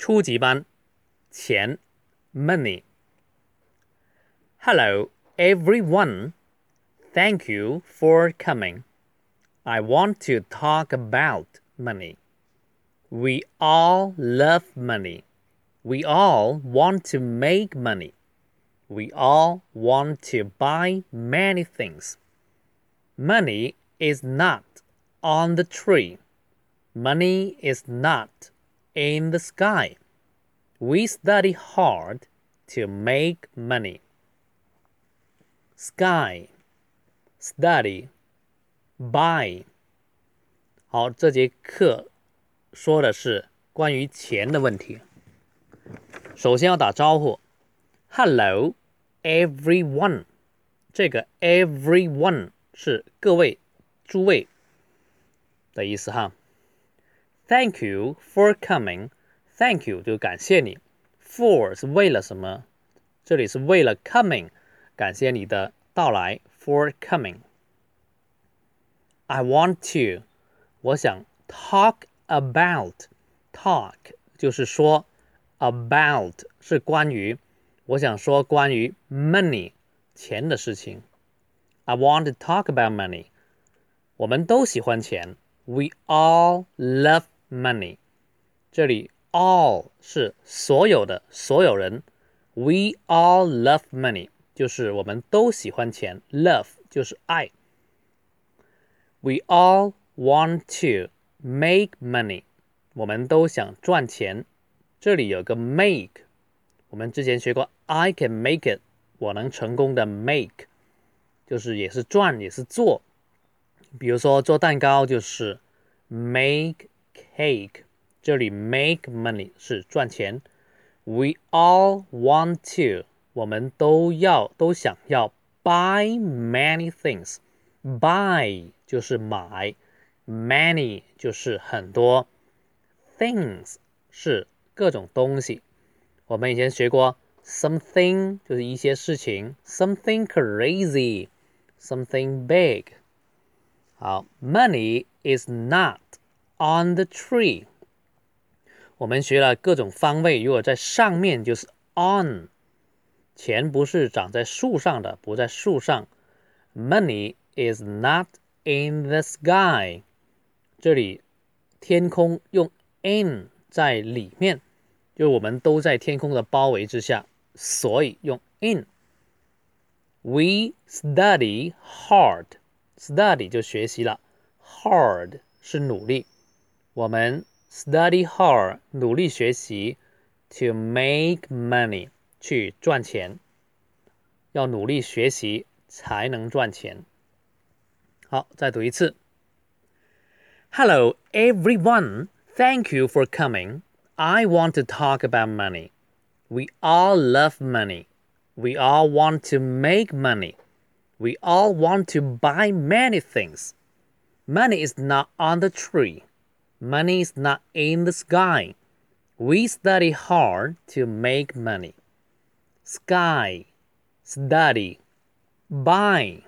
初级班，钱，money。Hello, everyone. Thank you for coming. I want to talk about money. We all love money. We all want to make money. We all want to buy many things. Money is not on the tree. Money is not in the sky. We study hard to make money. Sky, study, buy。好，这节课说的是关于钱的问题。首先要打招呼，Hello everyone。这个 everyone 是各位、诸位的意思哈。 Thank you for coming. Thank you 就感谢你，for 是为了什么？这里是为了 coming，感谢你的到来，for coming。I want to，我想 talk about，talk 就是说 about 是关于，我想说关于 money 钱的事情。I want to talk about money。我们都喜欢钱，We all love money。这里 all 是所有的所有人，We all love money 就是我们都喜欢钱，love 就是爱。We all want to make money，我们都想赚钱。这里有个 make，我们之前学过，I can make it，我能成功的 make，就是也是赚也是做。比如说做蛋糕就是 make cake，这里 make money 是赚钱。We all want to，我们都要都想要 buy many things，buy 就是买，many 就是很多，things 是各种东西。我们以前学过 something 就是一些事情，something crazy，something big。好，money is not On the tree。我们学了各种方位，如果在上面就是 on，钱不是长在树上的，不在树上。Money is not in the sky。这里天空用 in 在里面，就我们都在天空的包围之下，所以用 in。We study hard。study 就学习了，hard 是努力。我们 study hard 努力学习，to make money 去赚钱。要努力学习才能赚钱。好，再读一次。Hello everyone, thank you for coming. I want to talk about money. We all love money. We all want to make money. We all want to buy many things. Money is not on the tree. Money is not in the sky. We study hard to make money. Sky, study, buy.